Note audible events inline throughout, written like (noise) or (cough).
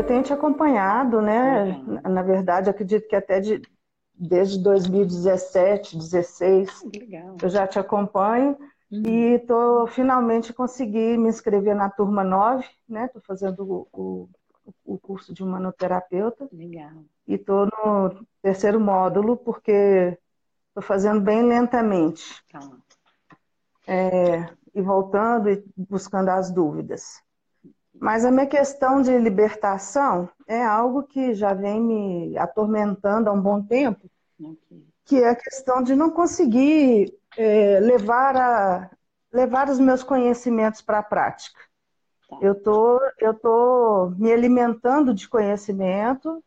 eu tenho te acompanhado, né? Uhum. Na, verdade, acredito que até de, desde 2017, 2016, Legal. eu já te acompanho. Uhum. E tô, finalmente consegui me inscrever na turma 9, né? Estou fazendo o, o, o, curso de humanoterapeuta. Legal. E estou no terceiro módulo, porque estou fazendo bem lentamente. Calma. É, e voltando e buscando as dúvidas. Mas a minha questão de libertação é algo que já vem me atormentando há um bom tempo, que é a questão de não conseguir é, levar, a, levar os meus conhecimentos para a prática. Tá. Eu tô, eu tô me alimentando de conhecimento,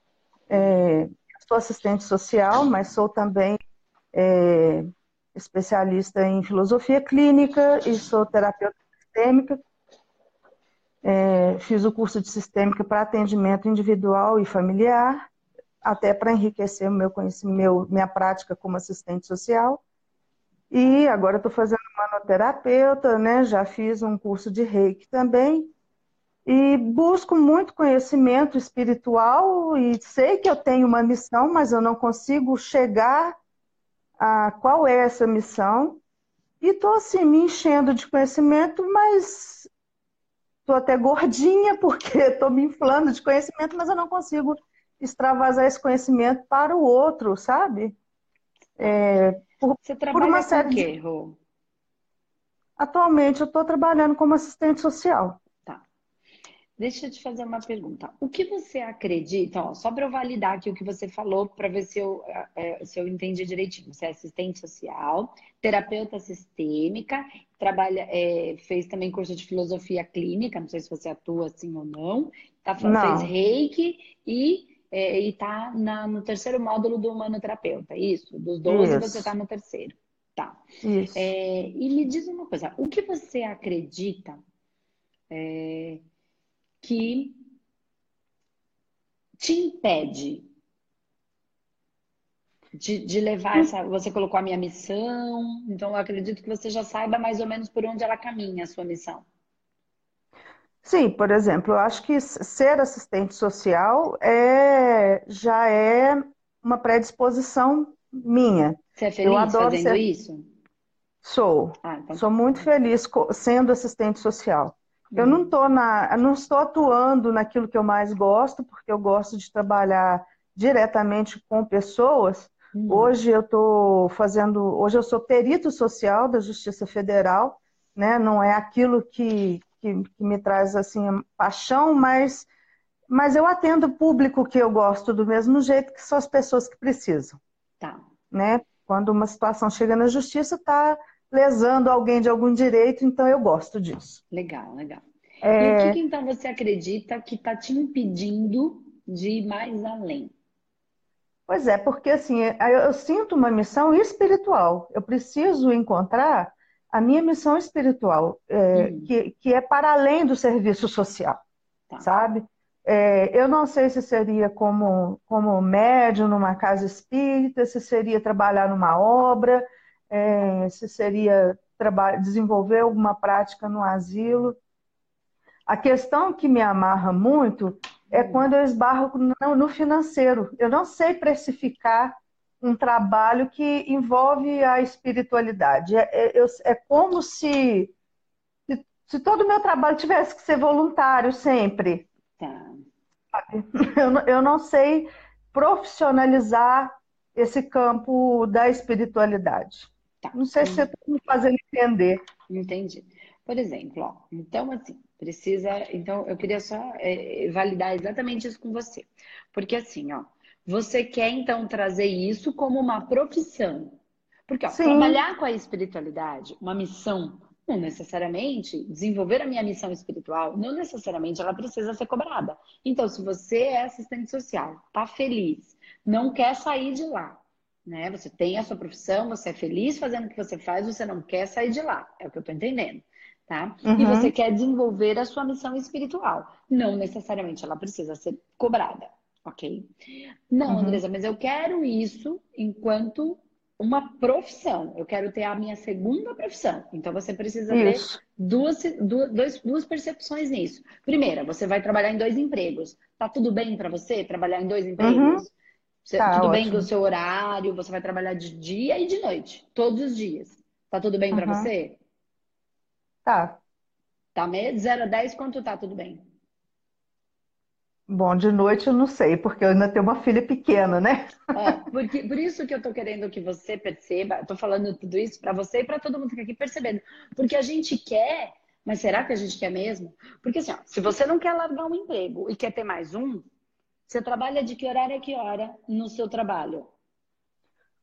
é, sou assistente social, mas sou também é, especialista em filosofia clínica e sou terapeuta sistêmica. É, fiz o curso de sistêmica para atendimento individual e familiar, até para enriquecer o meu conhecimento, meu, minha prática como assistente social. E agora estou fazendo manoterapeuta, né? Já fiz um curso de reiki também. E busco muito conhecimento espiritual e sei que eu tenho uma missão, mas eu não consigo chegar a qual é essa missão. E estou assim, me enchendo de conhecimento, mas estou até gordinha, porque (laughs) estou me inflando de conhecimento, mas eu não consigo extravasar esse conhecimento para o outro, sabe? É, por, Você trabalha por uma série com quê, Rô? Atualmente eu estou trabalhando como assistente social. Deixa eu te fazer uma pergunta. O que você acredita, ó, só para eu validar aqui o que você falou, para ver se eu, é, se eu entendi direitinho. Você é assistente social, terapeuta sistêmica, trabalha, é, fez também curso de filosofia clínica, não sei se você atua assim ou não, tá, não. fez reiki e é, está no terceiro módulo do humanoterapeuta, isso? Dos 12 isso. você está no terceiro. Tá. Isso. É, e me diz uma coisa, o que você acredita é, que te impede de, de, levar essa. Você colocou a minha missão, então eu acredito que você já saiba mais ou menos por onde ela caminha, a sua missão. Sim, por exemplo, eu acho que ser assistente social é, já é uma predisposição minha. Você é feliz eu adoro fazendo ser... isso? Sou. Ah, então... Sou muito feliz sendo assistente social. Eu não estou na, não estou atuando naquilo que eu mais gosto, porque eu gosto de trabalhar diretamente com pessoas. Hum. Hoje eu estou fazendo, hoje eu sou perito social da Justiça Federal, né? Não é aquilo que, que, que me traz assim paixão, mas, mas eu atendo o público que eu gosto do mesmo jeito que são as pessoas que precisam. Tá. Né? Quando uma situação chega na justiça, está lesando alguém de algum direito, então eu gosto disso. Legal, legal. É... E o que, então você acredita que está te impedindo de ir mais além? Pois é, porque assim, eu sinto uma missão espiritual. Eu preciso encontrar a minha missão espiritual, é, uhum. que, que é para além do serviço social, tá. sabe? É, eu não sei se seria como, como médium numa casa espírita, se seria trabalhar numa obra, é, se seria desenvolver alguma prática no asilo. A questão que me amarra muito é uhum. quando eu esbarro no, no financeiro. Eu não sei precificar um trabalho que envolve a espiritualidade. É, é, é como se, se, se, todo o meu trabalho tivesse que ser voluntário sempre. Tá. (laughs) Eu, eu não sei profissionalizar esse campo da espiritualidade. Tá. Não sei se você está me fazendo entender. Entendi. Por exemplo, ó, então assim, precisa. Então, eu queria só é, validar exatamente isso com você. Porque assim, ó, você quer então trazer isso como uma profissão. Porque ó, trabalhar com a espiritualidade, uma missão, não necessariamente desenvolver a minha missão espiritual, não necessariamente ela precisa ser cobrada. Então, se você é assistente social, tá feliz, não quer sair de lá, né? Você tem a sua profissão, você é feliz fazendo o que você faz, você não quer sair de lá. É o que eu tô entendendo. Tá? Uhum. E você quer desenvolver a sua missão espiritual. Não necessariamente ela precisa ser cobrada ok? Não, uhum. Andresa, mas eu quero isso enquanto uma profissão. Eu quero ter a minha segunda profissão. Então você precisa Isso. ter duas, duas, duas percepções nisso. Primeira, você vai trabalhar em dois empregos. Tá tudo bem para você trabalhar em dois empregos? Uhum. Você, tá, tudo ótimo. bem com o seu horário? Você vai trabalhar de dia e de noite, todos os dias. Tá tudo bem uhum. para você? Tá. Tá mesmo? 0 a 10, quanto tá tudo bem? Bom, de noite eu não sei, porque eu ainda tenho uma filha pequena, né? É, porque, por isso que eu tô querendo que você perceba, eu tô falando tudo isso para você e para todo mundo que tá aqui percebendo. Porque a gente quer, mas será que a gente quer mesmo? Porque assim, ó, se você não quer largar um emprego e quer ter mais um, você trabalha de que horário a que hora no seu trabalho?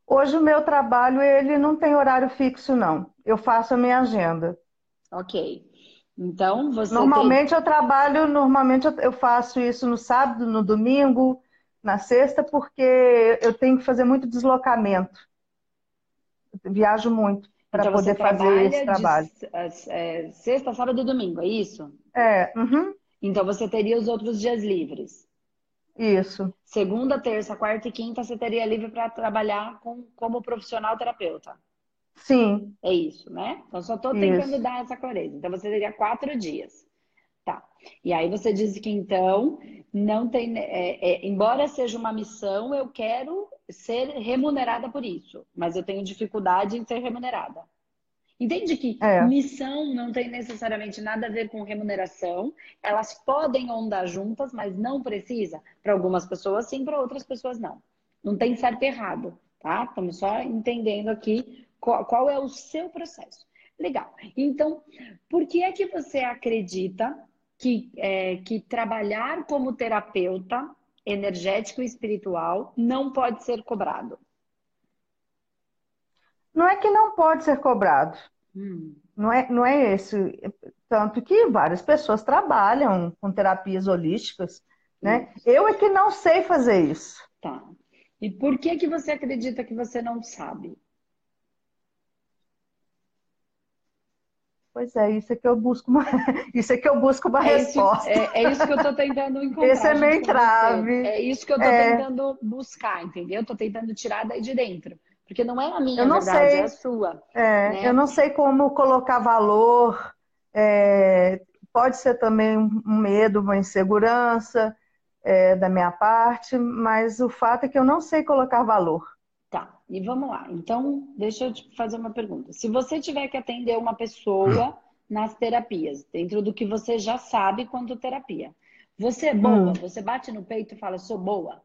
Hoje o meu trabalho, ele não tem horário fixo, não. Eu faço a minha agenda. Ok. Então, você. Normalmente tem... eu trabalho, normalmente eu faço isso no sábado, no domingo, na sexta, porque eu tenho que fazer muito deslocamento. Eu viajo muito para então, poder fazer esse trabalho. De, é, sexta, sábado e domingo, é isso? É. Uhum. Então você teria os outros dias livres. Isso. Segunda, terça, quarta e quinta você teria livre para trabalhar com, como profissional terapeuta. Sim. É isso, né? Então, só estou tentando isso. dar essa clareza. Então, você teria quatro dias. Tá. E aí você diz que, então, não tem. É, é, embora seja uma missão, eu quero ser remunerada por isso. Mas eu tenho dificuldade em ser remunerada. Entende que é. missão não tem necessariamente nada a ver com remuneração. Elas podem andar juntas, mas não precisa. Para algumas pessoas, sim, para outras pessoas, não. Não tem certo e errado, tá? Estamos só entendendo aqui qual, qual é o seu processo? Legal. Então, por que é que você acredita que, é, que trabalhar como terapeuta energético e espiritual não pode ser cobrado? Não é que não pode ser cobrado. Hum. Não, é, não é esse. Tanto que várias pessoas trabalham com terapias holísticas, né? Isso. Eu é que não sei fazer isso. Tá. E por que que você acredita que você não sabe? Pois é, isso é que eu busco uma, (laughs) isso é que eu busco uma é resposta. Isso, é, é, isso que eu estou tentando encontrar. (laughs) Esse é meio trave. É isso que eu estou é. tentando buscar, entendeu? Estou tentando tirar daí de dentro. Porque não é a minha verdade, sei, é a sua. É, né? Eu não sei como colocar valor. É, pode ser também um medo, uma insegurança é, da minha parte, mas o fato é que eu não sei colocar valor. Tá, e vamos lá. Então, deixa eu te fazer uma pergunta. Se você tiver que atender uma pessoa nas terapias, dentro do que você já sabe quanto terapia, você é boa? Hum. Você bate no peito e fala, sou boa?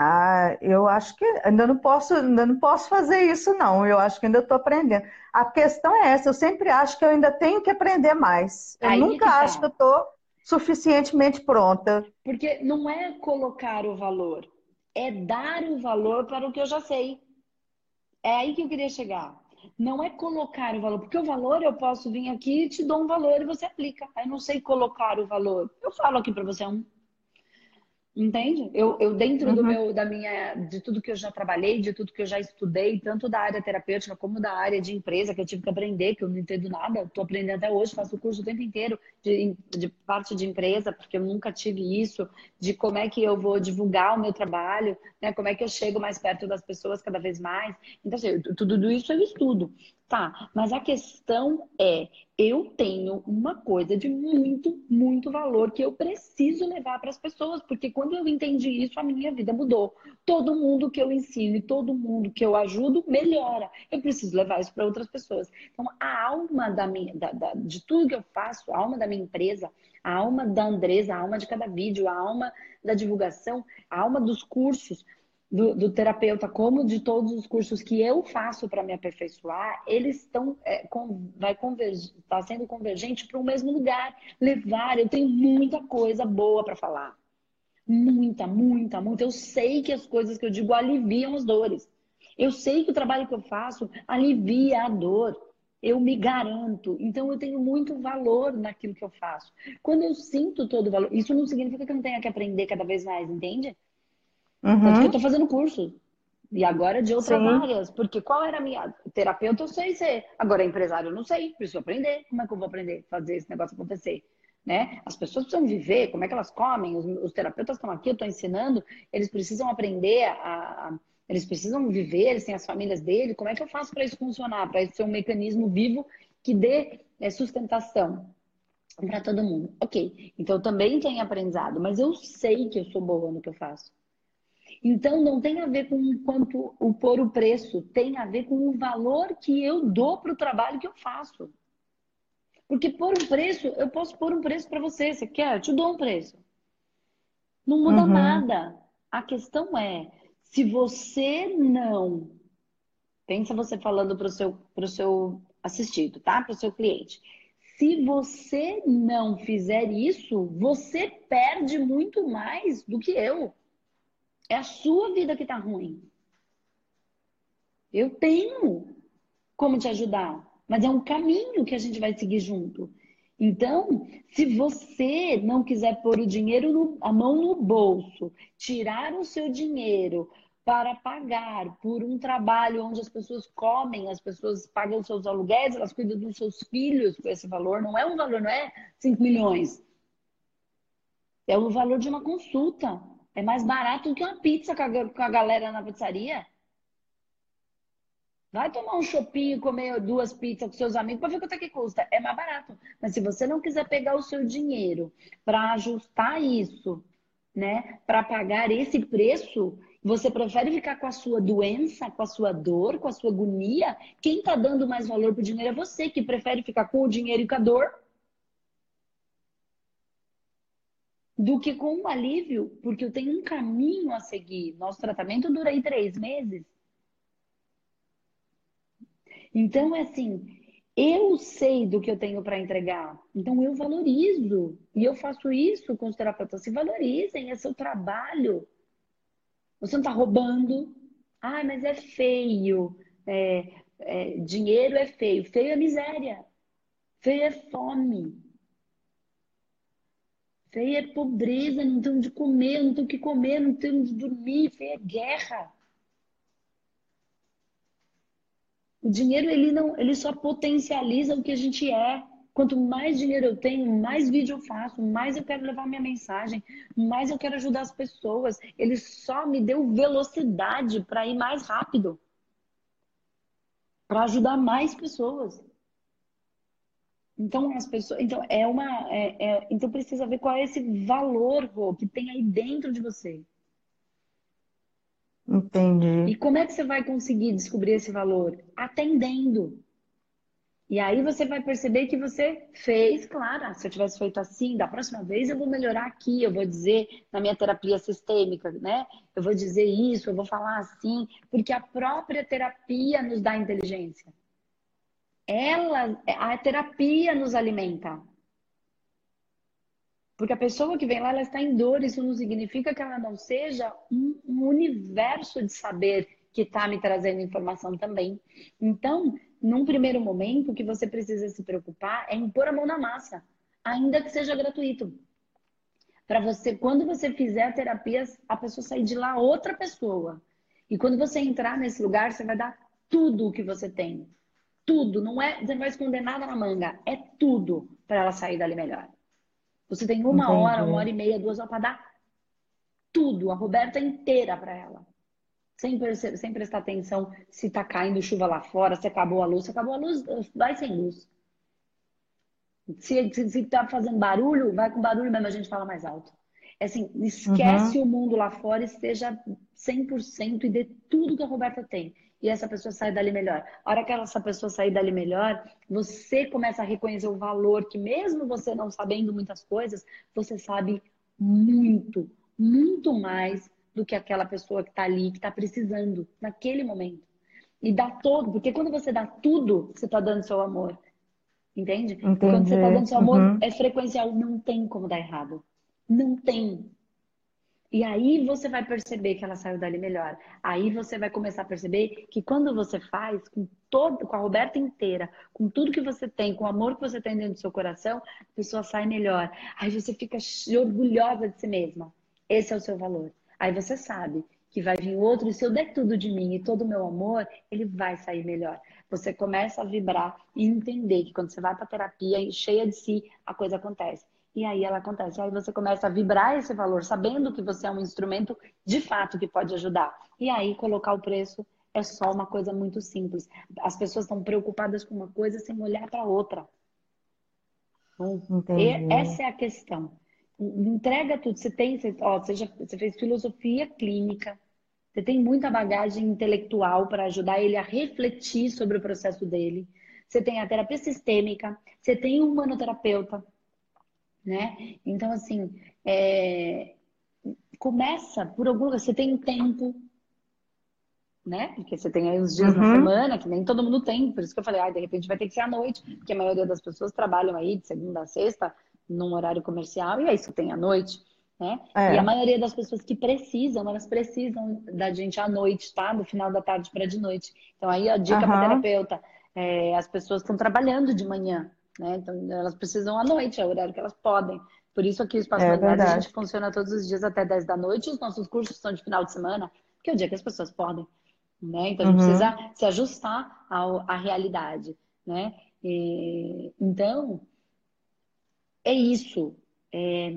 Ah, eu acho que ainda não posso, ainda não posso fazer isso, não. Eu acho que ainda estou aprendendo. A questão é essa, eu sempre acho que eu ainda tenho que aprender mais. Eu Aí nunca tá. acho que eu estou suficientemente pronta. Porque não é colocar o valor, é dar o valor para o que eu já sei. É aí que eu queria chegar. Não é colocar o valor, porque o valor eu posso vir aqui e te dou um valor e você aplica. Eu não sei colocar o valor. Eu falo aqui para você um Entende? Eu, eu dentro uhum. do meu, da minha, de tudo que eu já trabalhei, de tudo que eu já estudei, tanto da área terapêutica como da área de empresa, que eu tive que aprender, que eu não entendo nada, estou aprendendo até hoje, faço o curso o tempo inteiro de, de parte de empresa, porque eu nunca tive isso, de como é que eu vou divulgar o meu trabalho, né? Como é que eu chego mais perto das pessoas cada vez mais. Então, assim, tudo isso eu estudo. Tá, mas a questão é, eu tenho uma coisa de muito, muito valor que eu preciso levar para as pessoas, porque quando eu entendi isso, a minha vida mudou. Todo mundo que eu ensino e todo mundo que eu ajudo melhora. Eu preciso levar isso para outras pessoas. Então, a alma da minha, da, da, de tudo que eu faço, a alma da minha empresa, a alma da Andresa, a alma de cada vídeo, a alma da divulgação, a alma dos cursos, do, do, terapeuta, como de todos os cursos que eu faço para me aperfeiçoar, eles estão é, vai convergir, está sendo convergente para o mesmo lugar, levar. Eu tenho muita coisa boa para falar, muita, muita, muita. Eu sei que as coisas que eu digo aliviam as dores. Eu sei que o trabalho que eu faço alivia a dor. Eu me garanto. Então eu tenho muito valor naquilo que eu faço. Quando eu sinto todo o valor, isso não significa que eu não tenha que aprender cada vez mais, entende? Uhum. Tanto que eu tô fazendo curso. E agora de outras Sim. áreas. Porque qual era a minha. Terapeuta eu sei ser. Agora, empresário eu não sei. Preciso aprender. Como é que eu vou aprender a fazer esse negócio acontecer? Né? As pessoas precisam viver, como é que elas comem, os, os terapeutas estão aqui, eu estou ensinando, eles precisam aprender a, Eles precisam viver, eles têm as famílias dele. Como é que eu faço para isso funcionar? Para isso ser um mecanismo vivo que dê é, sustentação para todo mundo. Ok, então eu também tenho aprendizado, mas eu sei que eu sou boa no que eu faço. Então não tem a ver com quanto o pôr o preço, tem a ver com o valor que eu dou para o trabalho que eu faço. Porque pôr um preço, eu posso pôr um preço para você. Você quer? Eu te dou um preço. Não muda uhum. nada. A questão é, se você não. Pensa você falando para o seu, pro seu assistido, tá? Para o seu cliente. Se você não fizer isso, você perde muito mais do que eu. É a sua vida que tá ruim. Eu tenho como te ajudar mas é um caminho que a gente vai seguir junto. Então, se você não quiser pôr o dinheiro, no, a mão no bolso, tirar o seu dinheiro para pagar por um trabalho onde as pessoas comem, as pessoas pagam seus aluguéis, elas cuidam dos seus filhos com esse valor, não é um valor, não é 5 milhões. É o valor de uma consulta. É mais barato do que uma pizza com a, galera na pizzaria. Vai tomar um shopping e comer duas pizzas com seus amigos para ver quanto é que custa. É mais barato. Mas se você não quiser pegar o seu dinheiro para ajustar isso, né, para pagar esse preço, você prefere ficar com a sua doença, com a sua dor, com a sua agonia? Quem está dando mais valor para o dinheiro é você, que prefere ficar com o dinheiro e com a dor. Do que com o alívio, porque eu tenho um caminho a seguir. Nosso tratamento dura aí três meses. Então, é assim, eu sei do que eu tenho para entregar. Então, eu valorizo. E eu faço isso com os terapeutas. Se valorizem, é seu trabalho. Você não está roubando. Ah, mas é feio. É, é, dinheiro é feio. Feio é miséria. Feio é fome. Feio é pobreza, não tem onde comer, não tem o que comer, não tem onde dormir. Feio é guerra. O dinheiro ele não, ele só potencializa o que a gente é. Quanto mais dinheiro eu tenho, mais vídeo eu faço, mais eu quero levar minha mensagem, mais eu quero ajudar as pessoas. Ele só me deu velocidade para ir mais rápido. Para ajudar mais pessoas. Então as pessoas, então é uma, é, é, então precisa ver qual é esse valor Rô, que tem aí dentro de você. Entendi. E como é que você vai conseguir descobrir esse valor? Atendendo. E aí você vai perceber que você fez, claro, se eu tivesse feito assim, da próxima vez eu vou melhorar aqui, eu vou dizer na minha terapia sistêmica, né? Eu vou dizer isso, eu vou falar assim, porque a própria terapia nos dá inteligência. Ela, a terapia nos alimenta. Porque a pessoa que vem lá, ela está em dor, isso não significa que ela não seja um, um universo de saber que está me trazendo informação também. Então, num primeiro momento, o que você precisa se preocupar é em pôr a mão na massa, ainda que seja gratuito. Para você, quando você fizer a terapia, a pessoa sair de lá outra pessoa. E quando você entrar nesse lugar, você vai dar tudo o que você tem. Tudo. Não é, você não vai esconder nada na manga. É tudo para ela sair dali melhor. Você tem uma Entendi. hora, uma hora e meia, duas horas para dar tudo, a Roberta inteira para ela. Sem, sem prestar atenção se tá caindo chuva lá fora, se acabou a luz. Se acabou a luz, vai sem luz. Se, se, se tá fazendo barulho, vai com barulho mesmo, a gente fala mais alto. É assim, esquece uhum. o mundo lá fora, esteja 100% e dê tudo que a Roberta tem e essa pessoa sai dali melhor. A hora que essa pessoa sair dali melhor, você começa a reconhecer o valor que, mesmo você não sabendo muitas coisas, você sabe muito, muito mais do que aquela pessoa que está ali, que está precisando naquele momento. E dá todo, porque quando você dá tudo, você está dando seu amor. Entende? Entendi. Quando você está dando seu amor, uhum. é frequencial, não tem como dar errado. Não tem. E aí você vai perceber que ela saiu dali melhor. Aí você vai começar a perceber que quando você faz com todo, com a Roberta inteira, com tudo que você tem, com o amor que você tem dentro do seu coração, a pessoa sai melhor. Aí você fica orgulhosa de si mesma. Esse é o seu valor. Aí você sabe que vai vir outro, e se eu der tudo de mim e todo o meu amor, ele vai sair melhor. Você começa a vibrar e entender que quando você vai para terapia cheia de si, a coisa acontece. E aí ela acontece. Aí você começa a vibrar esse valor, sabendo que você é um instrumento de fato que pode ajudar. E aí colocar o preço é só uma coisa muito simples. As pessoas estão preocupadas com uma coisa sem olhar para outra. Entendi. Essa é a questão. Entrega tudo. Você tem, você, ó, você, já, você fez filosofia clínica, você tem muita bagagem intelectual para ajudar ele a refletir sobre o processo dele. Você tem a terapia sistêmica, você tem um humanoterapeuta, né? Então, assim, é... começa por algum Você tem um tempo, né? Porque você tem aí uns dias uhum. na semana, que nem todo mundo tem. Por isso que eu falei, ah, de repente vai ter que ser à noite, porque a maioria das pessoas trabalham aí de segunda a sexta, num horário comercial, e aí você tem à noite. Né? É. E a maioria das pessoas que precisam, elas precisam da gente à noite, tá? Do final da tarde para de noite. Então aí a dica uhum. para terapeuta, é, as pessoas estão trabalhando de manhã, né? Então, elas precisam à noite, é o horário que elas podem. Por isso aqui o Espaço é Mais a gente funciona todos os dias até 10 da noite. Os nossos cursos são de final de semana, que é o dia que as pessoas podem. Né? Então, a gente uhum. precisa se ajustar ao, à realidade. Né? E, então, é isso. É,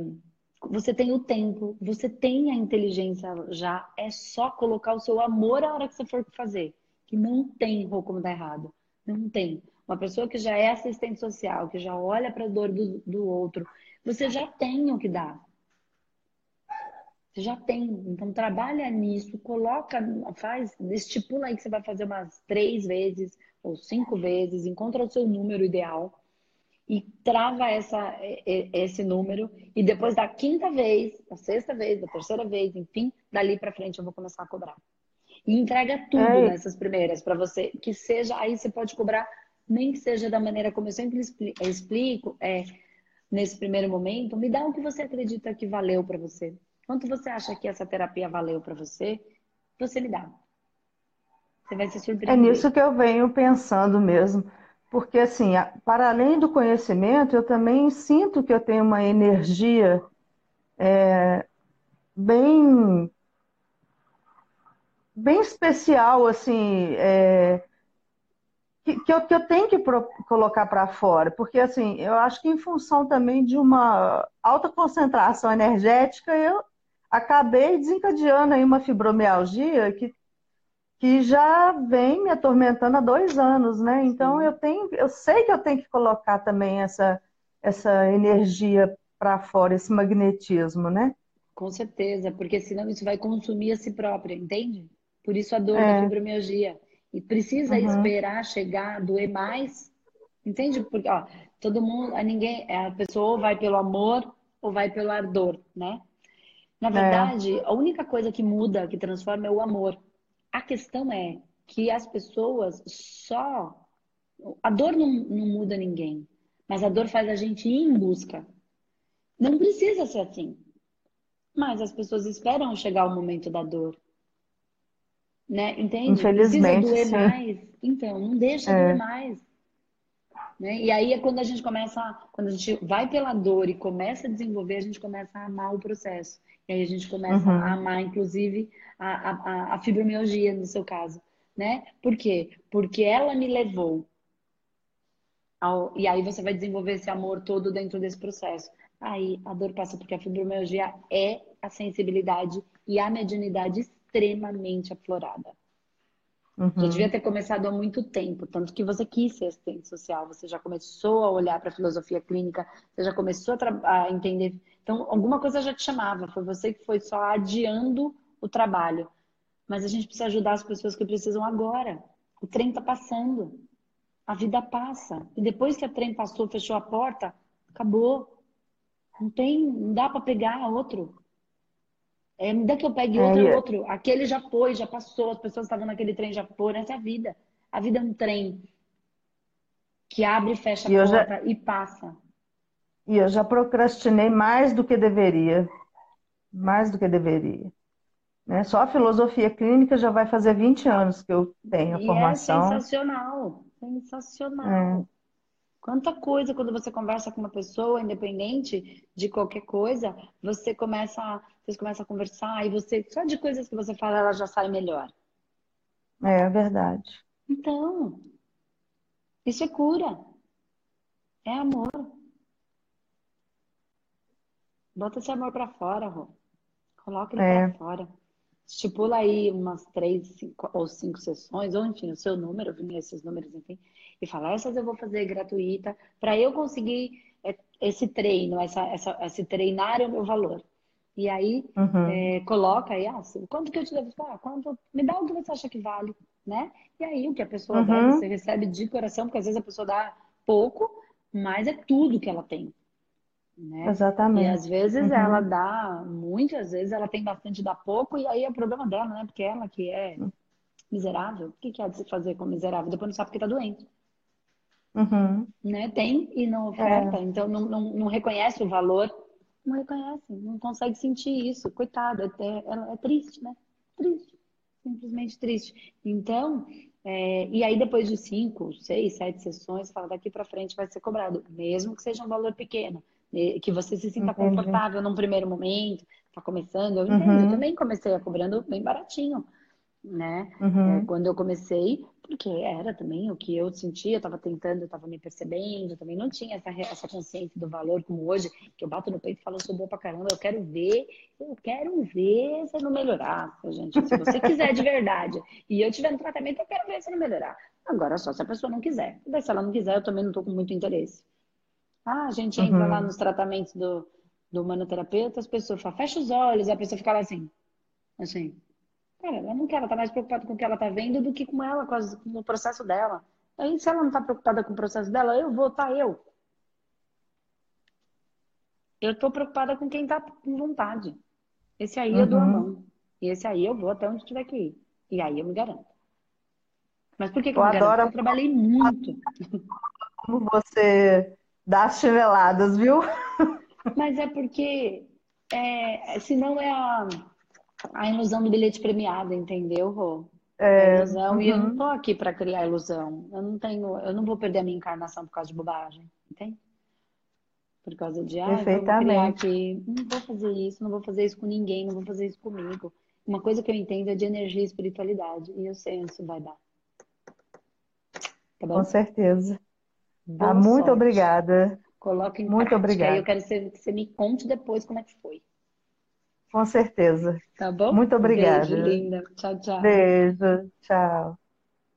você tem o tempo, você tem a inteligência já. É só colocar o seu amor a hora que você for fazer. Que não tem como dar errado. Não tem. Uma pessoa que já é assistente social, que já olha para a dor do, do outro, você já tem o que dar. Você já tem. Então trabalha nisso, coloca, faz, estipula aí que você vai fazer umas três vezes ou cinco vezes, encontra o seu número ideal e trava essa, esse número. E depois da quinta vez, da sexta vez, da terceira vez, enfim, dali para frente eu vou começar a cobrar. E entrega tudo é. nessas primeiras para você, que seja, aí você pode cobrar, nem que seja da maneira como eu sempre explico, é, nesse primeiro momento, me dá o que você acredita que valeu para você. Quanto você acha que essa terapia valeu para você, você me dá. Você vai se surpreender. É nisso que eu venho pensando mesmo. Porque, assim, para além do conhecimento, eu também sinto que eu tenho uma energia é, bem bem especial, assim, é, que, que, eu, que eu tenho que pro, colocar para fora, porque, assim, eu acho que em função também de uma alta concentração energética, eu acabei desencadeando aí uma fibromialgia que, que já vem me atormentando há dois anos, né? Então, eu tenho, eu sei que eu tenho que colocar também essa, essa energia para fora, esse magnetismo, né? Com certeza, porque senão isso vai consumir a si própria, entende? Por isso a dor é. da fibromialgia. E precisa uhum. esperar chegar, doer mais. Entende? Porque, ó, todo mundo, a ninguém, a pessoa ou vai pelo amor ou vai pelo ardor, né? Na é. verdade, é. a única coisa que muda, que transforma é o amor. A questão é que as pessoas só. A dor não, não muda ninguém, mas a dor faz a gente ir em busca. Não precisa ser assim. Mas as pessoas esperam chegar o momento da dor. Né? Entende? Infelizmente. Precisa doer sim. mais. Então, não deixa é. doer mais. Né? E aí é quando a gente começa, quando a gente vai pela dor e começa a desenvolver, a gente começa a amar o processo. E aí a gente começa uhum. a amar, inclusive, a, a, a fibromialgia, no seu caso. Né? Por quê? Porque ela me levou. Ao... E aí você vai desenvolver esse amor todo dentro desse processo. Aí a dor passa porque a fibromialgia é a sensibilidade e a mediunidade extremamente aflorada. Uhum. Já devia ter começado há muito tempo, tanto que você quis ser assistente social, você já começou a olhar para a filosofia clínica, você já começou a, a, entender. Então, alguma coisa já te chamava, foi você que foi só adiando o trabalho. Mas a gente precisa ajudar as pessoas que precisam agora. O trem está passando, a vida passa. E depois que a trem passou, fechou a porta, acabou. Não tem, não dá para pegar outro. É, dá que eu pegue outro, é, outro. Aquele já foi, já passou, as pessoas estavam naquele trem, já foram. Essa é a vida. A vida é um trem que abre e fecha a porta já... e passa. E eu já procrastinei mais do que deveria. Mais do que deveria. Né? Só a filosofia clínica já vai fazer 20 anos que eu tenho a e é formação. É sensacional. Sensacional. É. Quanta coisa quando você conversa com uma pessoa, independente de qualquer coisa, você começa, você começa a conversar e você só de coisas que você fala ela já sai melhor. É verdade. Então, isso é cura. É amor. Bota esse amor para fora, Rô. Coloca ele é. para fora. Estipula aí umas três cinco, ou cinco sessões, ou enfim, o seu número, esses números, enfim, e fala, essas eu vou fazer gratuita, para eu conseguir é, esse treino, essa, essa, esse treinar é o meu valor. E aí, uhum. é, coloca aí, ah, quanto que eu te devo? Ah, quanto, me dá o que você acha que vale, né? E aí, o que a pessoa uhum. der, você recebe de coração, porque às vezes a pessoa dá pouco, mas é tudo que ela tem. Né? Exatamente. E às vezes uhum. ela dá, muitas vezes ela tem bastante, dá pouco, e aí é o problema dela, né? Porque ela que é miserável, o que, que há de se fazer com miserável? Depois não sabe porque tá doente. Uhum. Né? Tem e não oferta, é. então não, não, não, reconhece o valor, não reconhece, não consegue sentir isso, coitada, é, é, é triste, né? Triste, simplesmente triste. Então, é, e aí depois de cinco, seis, sete sessões, fala daqui para frente vai ser cobrado, mesmo que seja um valor pequeno, que você se sinta Entendi. confortável num primeiro momento, tá começando, eu entendo, uhum. eu também comecei a cobrando bem baratinho, né? Uhum. É, quando eu comecei, porque era também o que eu sentia, eu estava tentando, eu estava me percebendo, também não tinha essa, essa consciência do valor como hoje, que eu bato no peito e falo, eu sou boa pra caramba, eu quero ver, eu quero ver se não melhorar, gente. Se você quiser de verdade e eu tiver no tratamento, eu quero ver se não melhorar. Agora só se a pessoa não quiser. Daí, se ela não quiser, eu também não estou com muito interesse. Ah, a gente entra uhum. lá nos tratamentos do, do manoterapeuta, as pessoas falam, fecha os olhos, a pessoa fica lá assim, assim, Cara, ela não quer, ela tá mais preocupada com o que ela tá vendo do que com ela, com, as, com o processo dela. Aí, se ela não tá preocupada com o processo dela, eu vou, tá? Eu. Eu tô preocupada com quem tá com vontade. Esse aí uhum. eu dou a uhum. mão. E esse aí eu vou até onde tiver que ir. E aí eu me garanto. Mas por que, que eu, eu me adoro... Porque eu trabalhei muito. (laughs) Como você dá as chineladas, viu? Mas é porque, é, senão é a a ilusão do bilhete premiado, entendeu, Rô? É, ilusão, uhum. e eu não uhum. tô aqui para criar ilusão. Eu não tenho, eu não vou perder a minha encarnação por causa de bobagem, entende? Por causa de, ah, vou criar aqui, não vou fazer isso, não vou fazer isso com ninguém, não vou fazer isso comigo. Uma coisa que eu entendo é de energia e espiritualidade, e eu sei onde isso vai dar. Tá com certeza. Ah, muito sorte. obrigada. Coloque em muito prática. obrigada. eu quero que você me conte depois como é que foi. Com certeza. Tá bom? Muito obrigada. Beijo, linda. Tchau, tchau. Beijo. Tchau.